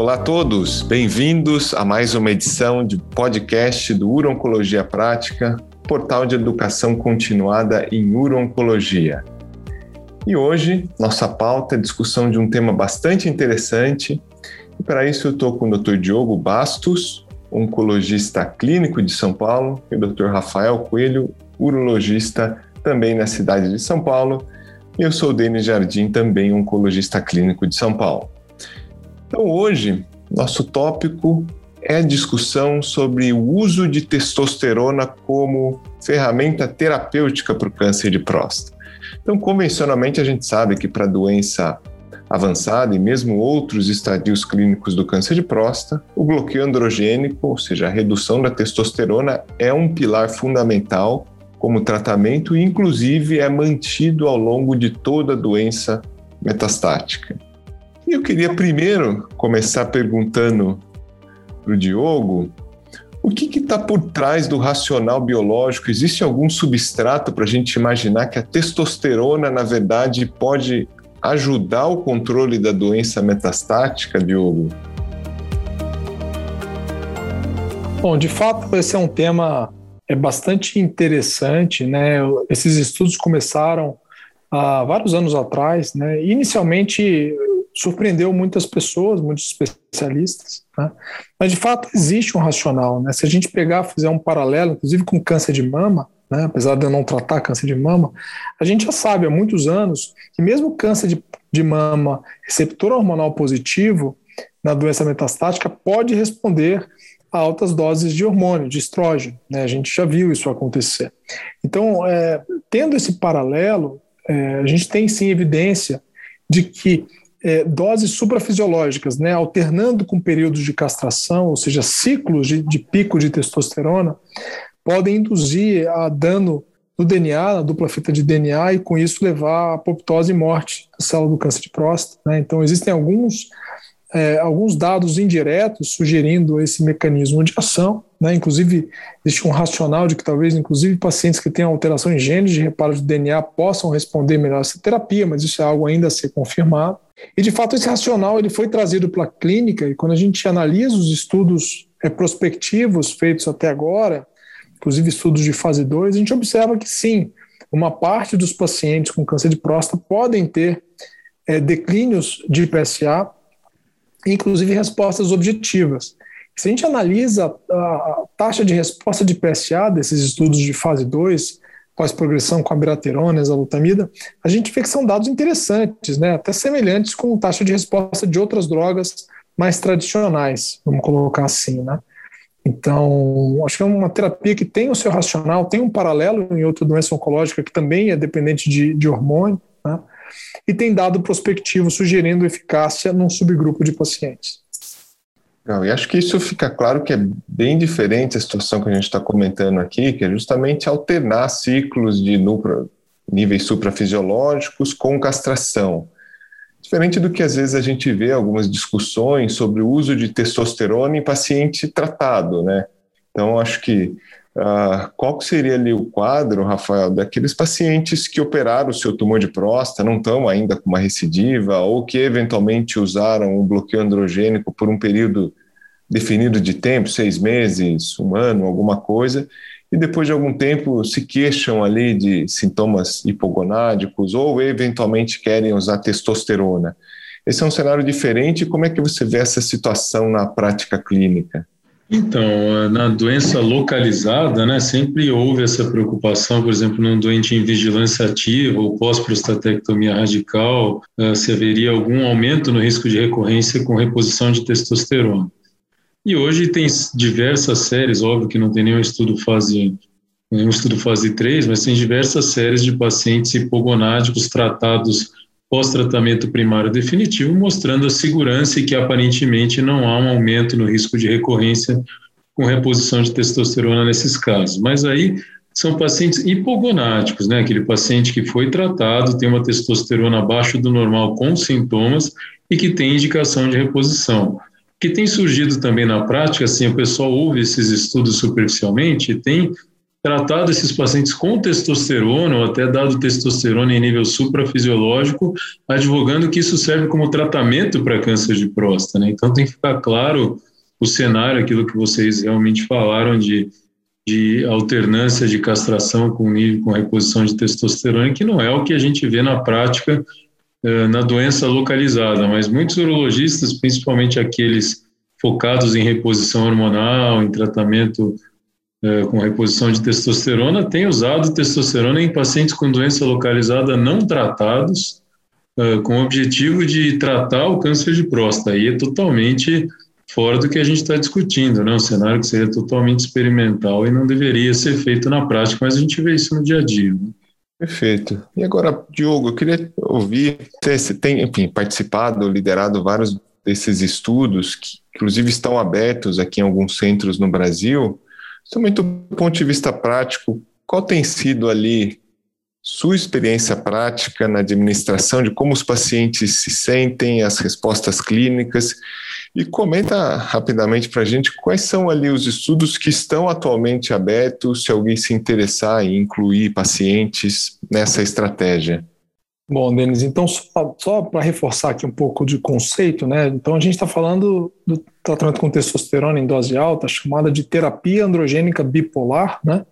Olá a todos, bem-vindos a mais uma edição de podcast do Urologia Prática, portal de educação continuada em urologia. E hoje, nossa pauta é discussão de um tema bastante interessante. E para isso eu estou com o Dr. Diogo Bastos, oncologista clínico de São Paulo, e o Dr. Rafael Coelho, urologista também na cidade de São Paulo. E eu sou o Denis Jardim, também oncologista clínico de São Paulo. Então, hoje, nosso tópico é a discussão sobre o uso de testosterona como ferramenta terapêutica para o câncer de próstata. Então, convencionalmente, a gente sabe que para doença avançada e mesmo outros estadios clínicos do câncer de próstata, o bloqueio androgênico, ou seja, a redução da testosterona, é um pilar fundamental como tratamento e, inclusive, é mantido ao longo de toda a doença metastática. E eu queria primeiro começar perguntando para o Diogo o que está por trás do racional biológico? Existe algum substrato para a gente imaginar que a testosterona, na verdade, pode ajudar o controle da doença metastática, Diogo? Bom, de fato, esse é um tema é bastante interessante, né? Esses estudos começaram há vários anos atrás, né? Inicialmente surpreendeu muitas pessoas, muitos especialistas, né? mas de fato existe um racional. Né? Se a gente pegar, fizer um paralelo, inclusive com câncer de mama, né? apesar de eu não tratar câncer de mama, a gente já sabe há muitos anos que mesmo câncer de, de mama receptor hormonal positivo na doença metastática pode responder a altas doses de hormônio, de estrógeno. Né? A gente já viu isso acontecer. Então, é, tendo esse paralelo, é, a gente tem sim evidência de que é, doses suprafisiológicas, né, alternando com períodos de castração, ou seja, ciclos de, de pico de testosterona, podem induzir a dano no DNA, na dupla fita de DNA, e com isso levar a apoptose e morte da célula do câncer de próstata. Né? Então, existem alguns é, alguns dados indiretos sugerindo esse mecanismo de ação, né? inclusive existe um racional de que talvez inclusive pacientes que tenham alteração em genes de reparo de DNA possam responder melhor a essa terapia, mas isso é algo ainda a ser confirmado. E de fato esse racional ele foi trazido para a clínica e quando a gente analisa os estudos é, prospectivos feitos até agora, inclusive estudos de fase 2, a gente observa que sim, uma parte dos pacientes com câncer de próstata podem ter é, declínios de PSA inclusive respostas objetivas. Se a gente analisa a taxa de resposta de PSA desses estudos de fase 2, pós-progressão com a biraterona, a exalutamida, a gente vê que são dados interessantes, né, até semelhantes com taxa de resposta de outras drogas mais tradicionais, vamos colocar assim, né. Então, acho que é uma terapia que tem o seu racional, tem um paralelo em outra doença oncológica que também é dependente de, de hormônio, né? e tem dado prospectivo sugerindo eficácia num subgrupo de pacientes. Legal. E acho que isso fica claro que é bem diferente a situação que a gente está comentando aqui, que é justamente alternar ciclos de níveis suprafisiológicos com castração. Diferente do que às vezes a gente vê algumas discussões sobre o uso de testosterona em paciente tratado, né? Então, acho que Uh, qual seria ali o quadro, Rafael, daqueles pacientes que operaram o seu tumor de próstata, não estão ainda com uma recidiva, ou que eventualmente usaram um bloqueio androgênico por um período definido de tempo, seis meses, um ano, alguma coisa, e depois de algum tempo se queixam ali de sintomas hipogonádicos ou eventualmente querem usar testosterona. Esse é um cenário diferente. Como é que você vê essa situação na prática clínica? Então, na doença localizada, né, sempre houve essa preocupação, por exemplo, num doente em vigilância ativa ou pós-prostatectomia radical, uh, se haveria algum aumento no risco de recorrência com reposição de testosterona. E hoje tem diversas séries, óbvio que não tem nenhum estudo fase nenhum estudo fase 3, mas tem diversas séries de pacientes hipogonádicos tratados pós-tratamento primário definitivo, mostrando a segurança e que aparentemente não há um aumento no risco de recorrência com reposição de testosterona nesses casos. Mas aí são pacientes hipogonáticos, né? Aquele paciente que foi tratado, tem uma testosterona abaixo do normal com sintomas e que tem indicação de reposição. Que tem surgido também na prática, assim, o pessoal ouve esses estudos superficialmente e tem tratado esses pacientes com testosterona ou até dado testosterona em nível suprafisiológico, advogando que isso serve como tratamento para câncer de próstata. Né? Então tem que ficar claro o cenário, aquilo que vocês realmente falaram de, de alternância de castração com nível com reposição de testosterona, que não é o que a gente vê na prática eh, na doença localizada, mas muitos urologistas, principalmente aqueles focados em reposição hormonal, em tratamento é, com reposição de testosterona, tem usado testosterona em pacientes com doença localizada não tratados, é, com o objetivo de tratar o câncer de próstata. Aí é totalmente fora do que a gente está discutindo, né? um cenário que seria totalmente experimental e não deveria ser feito na prática, mas a gente vê isso no dia a dia. Né? Perfeito. E agora, Diogo, eu queria ouvir, você tem, enfim, participado, liderado vários desses estudos, que inclusive estão abertos aqui em alguns centros no Brasil, também do ponto de vista prático, qual tem sido ali sua experiência prática na administração de como os pacientes se sentem, as respostas clínicas e comenta rapidamente para a gente quais são ali os estudos que estão atualmente abertos, se alguém se interessar em incluir pacientes nessa estratégia. Bom, Denis, então só, só para reforçar aqui um pouco de conceito, né? Então a gente está falando do tratamento com testosterona em dose alta, chamada de terapia androgênica bipolar, né?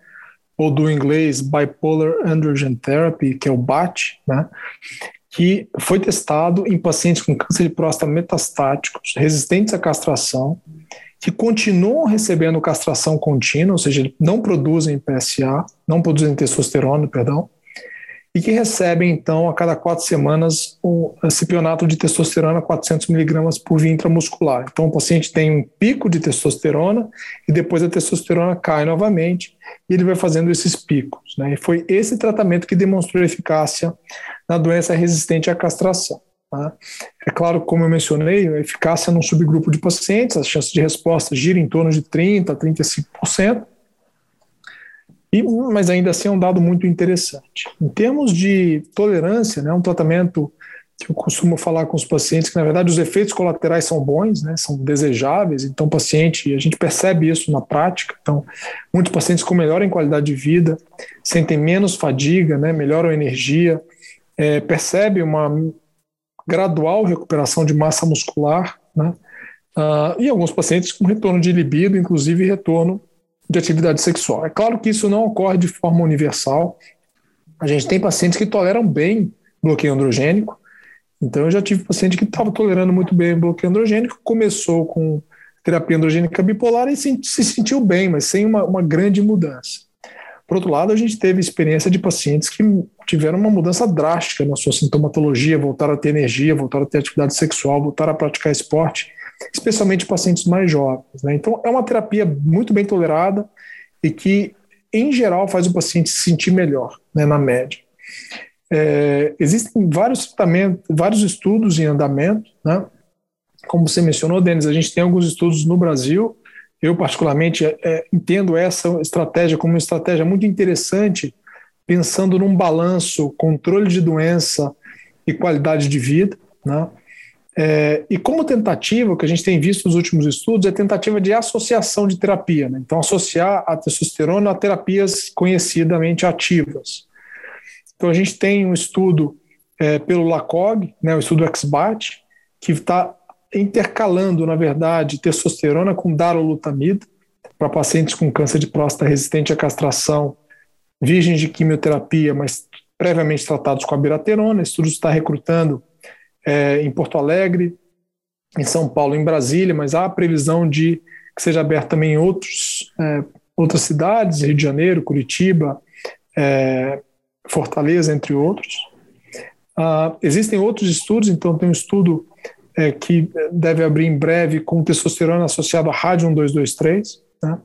Ou do inglês Bipolar Androgen Therapy, que é o BAT, né? Que foi testado em pacientes com câncer de próstata metastáticos, resistentes à castração, que continuam recebendo castração contínua, ou seja, não produzem PSA, não produzem testosterona, perdão, e que recebem, então, a cada quatro semanas, o cipionato de testosterona 400 miligramas por via intramuscular. Então, o paciente tem um pico de testosterona e depois a testosterona cai novamente e ele vai fazendo esses picos. Né? E foi esse tratamento que demonstrou eficácia na doença resistente à castração. Tá? É claro, como eu mencionei, a eficácia num subgrupo de pacientes, as chances de resposta giram em torno de 30% a 35%, e, mas ainda assim é um dado muito interessante. Em termos de tolerância, né, um tratamento que eu costumo falar com os pacientes que, na verdade, os efeitos colaterais são bons, né, são desejáveis, então o paciente, a gente percebe isso na prática, então muitos pacientes com melhor em qualidade de vida, sentem menos fadiga, né, melhoram a energia, é, percebe uma gradual recuperação de massa muscular, né, uh, e alguns pacientes com retorno de libido, inclusive retorno de atividade sexual. É claro que isso não ocorre de forma universal. A gente tem pacientes que toleram bem bloqueio androgênico. Então, eu já tive paciente que estava tolerando muito bem bloqueio androgênico, começou com terapia androgênica bipolar e se, se sentiu bem, mas sem uma, uma grande mudança. Por outro lado, a gente teve experiência de pacientes que tiveram uma mudança drástica na sua sintomatologia, voltaram a ter energia, voltaram a ter atividade sexual, voltaram a praticar esporte especialmente pacientes mais jovens. Né? Então, é uma terapia muito bem tolerada e que, em geral, faz o paciente se sentir melhor, né, na média. É, existem vários tratamentos, vários estudos em andamento, né? Como você mencionou, Denis, a gente tem alguns estudos no Brasil. Eu, particularmente, é, entendo essa estratégia como uma estratégia muito interessante, pensando num balanço, controle de doença e qualidade de vida. Né? É, e como tentativa, o que a gente tem visto nos últimos estudos é tentativa de associação de terapia. Né? Então, associar a testosterona a terapias conhecidamente ativas. Então, a gente tem um estudo é, pelo LACOG, né, o estudo XBAT, que está intercalando, na verdade, testosterona com darolutamida para pacientes com câncer de próstata resistente à castração, virgens de quimioterapia, mas previamente tratados com a biraterona. O estudo está recrutando é, em Porto Alegre, em São Paulo, em Brasília, mas há a previsão de que seja aberto também em outros, é, outras cidades, Rio de Janeiro, Curitiba, é, Fortaleza, entre outros. Ah, existem outros estudos, então tem um estudo é, que deve abrir em breve com testosterona associado a rádio 1223. Né?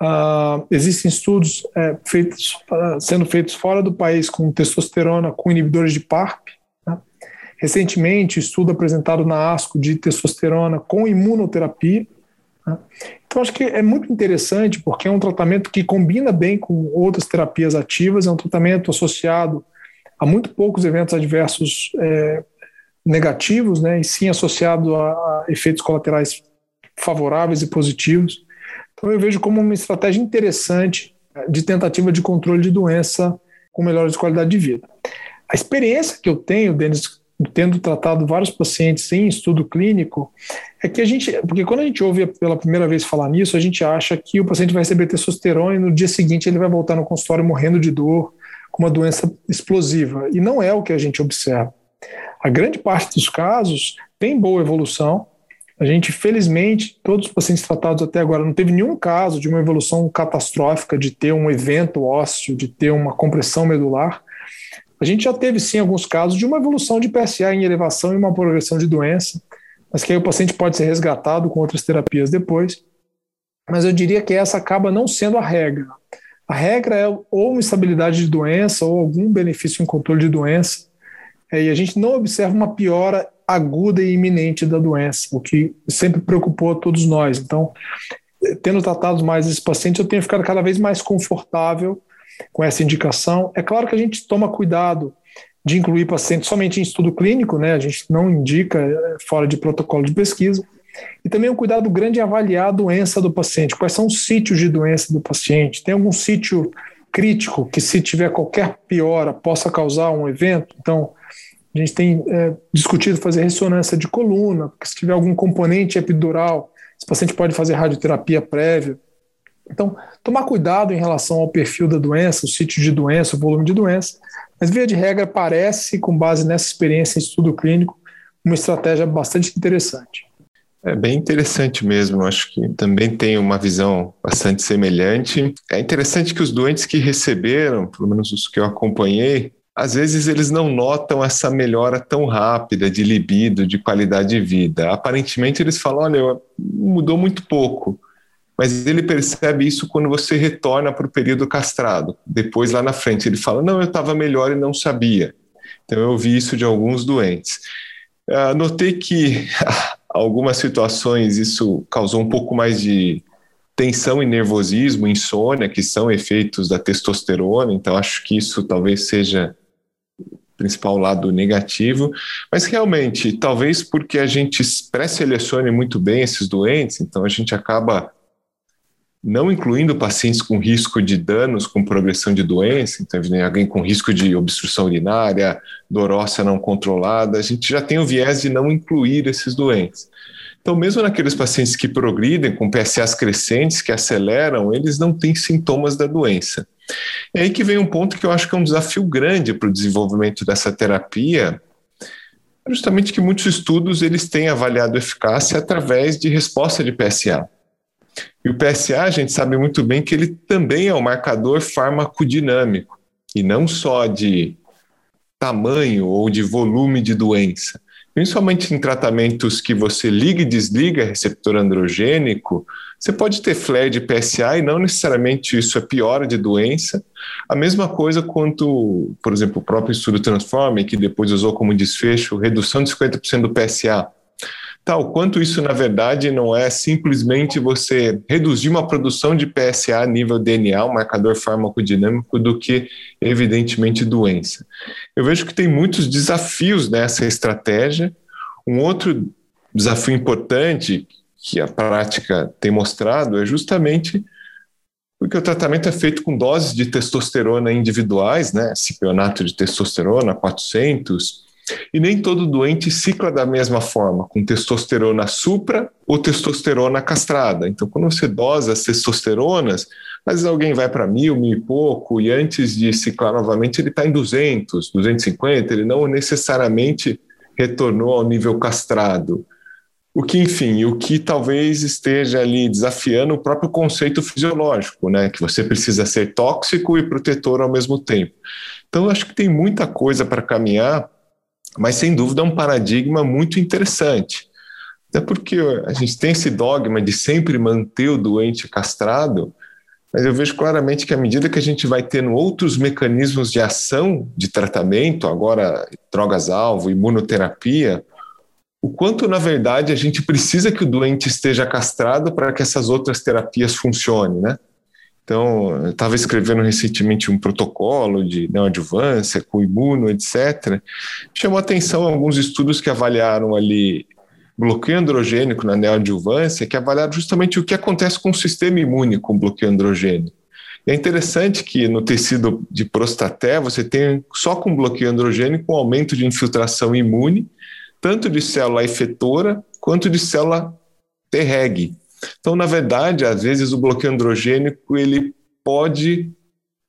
Ah, existem estudos é, feitos, sendo feitos fora do país com testosterona com inibidores de PARP, Recentemente, estudo apresentado na ASCO de testosterona com imunoterapia. Né? Então, acho que é muito interessante porque é um tratamento que combina bem com outras terapias ativas, é um tratamento associado a muito poucos eventos adversos é, negativos, né, e sim associado a, efeitos colaterais favoráveis e positivos. Então, eu vejo como uma estratégia interessante de tentativa de controle de doença com melhores qualidade de vida. A experiência que eu tenho, Denis, tendo tratado vários pacientes em estudo clínico, é que a gente, porque quando a gente ouve pela primeira vez falar nisso, a gente acha que o paciente vai receber testosterona e no dia seguinte ele vai voltar no consultório morrendo de dor, com uma doença explosiva. E não é o que a gente observa. A grande parte dos casos tem boa evolução. A gente, felizmente, todos os pacientes tratados até agora, não teve nenhum caso de uma evolução catastrófica, de ter um evento ósseo, de ter uma compressão medular. A gente já teve, sim, alguns casos de uma evolução de PSA em elevação e uma progressão de doença, mas que aí o paciente pode ser resgatado com outras terapias depois. Mas eu diria que essa acaba não sendo a regra. A regra é ou uma estabilidade de doença ou algum benefício em controle de doença, é, e a gente não observa uma piora aguda e iminente da doença, o que sempre preocupou a todos nós. Então, tendo tratado mais esse paciente, eu tenho ficado cada vez mais confortável com essa indicação. É claro que a gente toma cuidado de incluir pacientes somente em estudo clínico, né? A gente não indica é, fora de protocolo de pesquisa. E também um cuidado grande em avaliar a doença do paciente, quais são os sítios de doença do paciente. Tem algum sítio crítico que, se tiver qualquer piora, possa causar um evento? Então, a gente tem é, discutido fazer ressonância de coluna, porque se tiver algum componente epidural, esse paciente pode fazer radioterapia prévia. Então, tomar cuidado em relação ao perfil da doença, o sítio de doença, o volume de doença, mas, via de regra, parece, com base nessa experiência em estudo clínico, uma estratégia bastante interessante. É bem interessante mesmo, acho que também tem uma visão bastante semelhante. É interessante que os doentes que receberam, pelo menos os que eu acompanhei, às vezes eles não notam essa melhora tão rápida de libido, de qualidade de vida. Aparentemente eles falam: olha, mudou muito pouco. Mas ele percebe isso quando você retorna para o período castrado. Depois, lá na frente, ele fala: não, eu estava melhor e não sabia. Então, eu ouvi isso de alguns doentes. Uh, notei que algumas situações isso causou um pouco mais de tensão e nervosismo, insônia, que são efeitos da testosterona, então acho que isso talvez seja o principal lado negativo, mas realmente, talvez porque a gente pré-selecione muito bem esses doentes, então a gente acaba não incluindo pacientes com risco de danos com progressão de doença, então alguém com risco de obstrução urinária, dor óssea não controlada, a gente já tem o viés de não incluir esses doentes. Então, mesmo naqueles pacientes que progridem com PSAs crescentes, que aceleram, eles não têm sintomas da doença. E aí que vem um ponto que eu acho que é um desafio grande para o desenvolvimento dessa terapia, justamente que muitos estudos eles têm avaliado eficácia através de resposta de PSA. E o PSA, a gente sabe muito bem que ele também é um marcador farmacodinâmico, e não só de tamanho ou de volume de doença. Principalmente em tratamentos que você liga e desliga receptor androgênico, você pode ter flare de PSA e não necessariamente isso é piora de doença. A mesma coisa quanto, por exemplo, o próprio estudo Transform, que depois usou como desfecho redução de 50% do PSA tal quanto isso, na verdade, não é simplesmente você reduzir uma produção de PSA a nível DNA, um marcador farmacodinâmico, do que, evidentemente, doença. Eu vejo que tem muitos desafios nessa estratégia. Um outro desafio importante que a prática tem mostrado é justamente porque o tratamento é feito com doses de testosterona individuais, né, cipionato de testosterona 400, e nem todo doente cicla da mesma forma, com testosterona supra ou testosterona castrada. Então, quando você dosa as testosteronas, às vezes alguém vai para mil, mil e pouco, e antes de ciclar novamente, ele está em 200, 250, ele não necessariamente retornou ao nível castrado. O que, enfim, o que talvez esteja ali desafiando o próprio conceito fisiológico, né? Que você precisa ser tóxico e protetor ao mesmo tempo. Então, acho que tem muita coisa para caminhar mas sem dúvida é um paradigma muito interessante. Até porque a gente tem esse dogma de sempre manter o doente castrado, mas eu vejo claramente que à medida que a gente vai tendo outros mecanismos de ação de tratamento, agora drogas-alvo, imunoterapia, o quanto, na verdade, a gente precisa que o doente esteja castrado para que essas outras terapias funcionem, né? Então, eu estava escrevendo recentemente um protocolo de neoadjuvância com imuno, etc. Chamou atenção alguns estudos que avaliaram ali bloqueio androgênico na neoadjuvância, que avaliaram justamente o que acontece com o sistema imune com bloqueio androgênico. é interessante que no tecido de prostaté você tem só com bloqueio androgênico um aumento de infiltração imune, tanto de célula efetora quanto de célula Treg. Então, na verdade, às vezes o bloqueio androgênico ele pode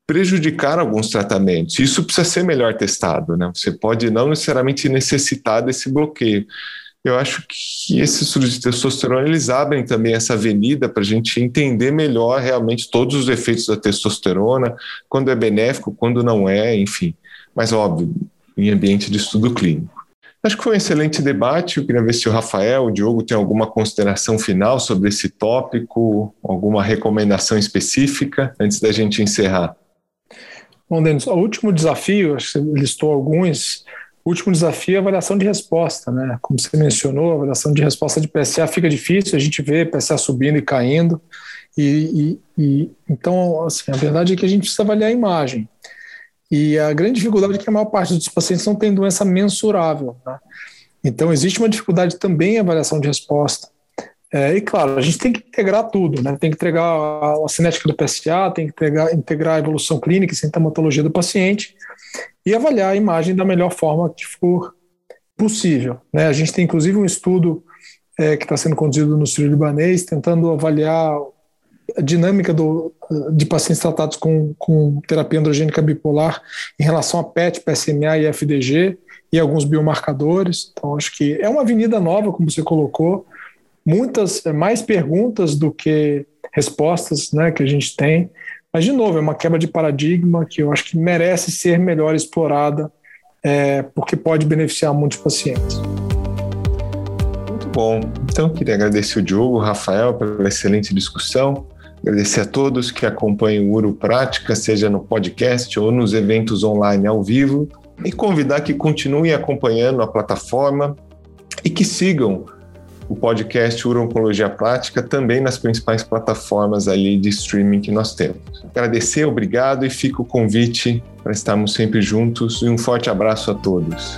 prejudicar alguns tratamentos. Isso precisa ser melhor testado, né? Você pode não necessariamente necessitar desse bloqueio. Eu acho que esses estudos de testosterona eles abrem também essa avenida para a gente entender melhor realmente todos os efeitos da testosterona, quando é benéfico, quando não é, enfim. Mas óbvio, em ambiente de estudo clínico. Acho que foi um excelente debate. Eu queria ver se o Rafael, o Diogo, tem alguma consideração final sobre esse tópico, alguma recomendação específica antes da gente encerrar. Bom, Denis, o último desafio, acho que você listou alguns, o último desafio é a avaliação de resposta, né? Como você mencionou, a avaliação de resposta de PSA fica difícil, a gente vê PSA subindo e caindo. E, e, e, então, assim, a verdade é que a gente precisa avaliar a imagem. E a grande dificuldade é que a maior parte dos pacientes não tem doença mensurável. Né? Então, existe uma dificuldade também em avaliação de resposta. É, e claro, a gente tem que integrar tudo, né? Tem que integrar a, a cinética do PSA, tem que integrar, integrar a evolução clínica e sintomatologia do paciente e avaliar a imagem da melhor forma que for possível. Né? A gente tem inclusive um estudo é, que está sendo conduzido no Sírio Libanês, tentando avaliar a dinâmica do, de pacientes tratados com, com terapia androgênica bipolar em relação a PET, PSMA e FDG e alguns biomarcadores. Então, acho que é uma avenida nova, como você colocou, muitas mais perguntas do que respostas né, que a gente tem. Mas, de novo, é uma quebra de paradigma que eu acho que merece ser melhor explorada, é, porque pode beneficiar muitos pacientes. Muito bom. Então, queria agradecer o Diogo, o Rafael, pela excelente discussão. Agradecer a todos que acompanham o Uro Prática, seja no podcast ou nos eventos online ao vivo. E convidar que continuem acompanhando a plataforma e que sigam o podcast Urologia Prática também nas principais plataformas ali de streaming que nós temos. Agradecer, obrigado e fica o convite para estarmos sempre juntos e um forte abraço a todos.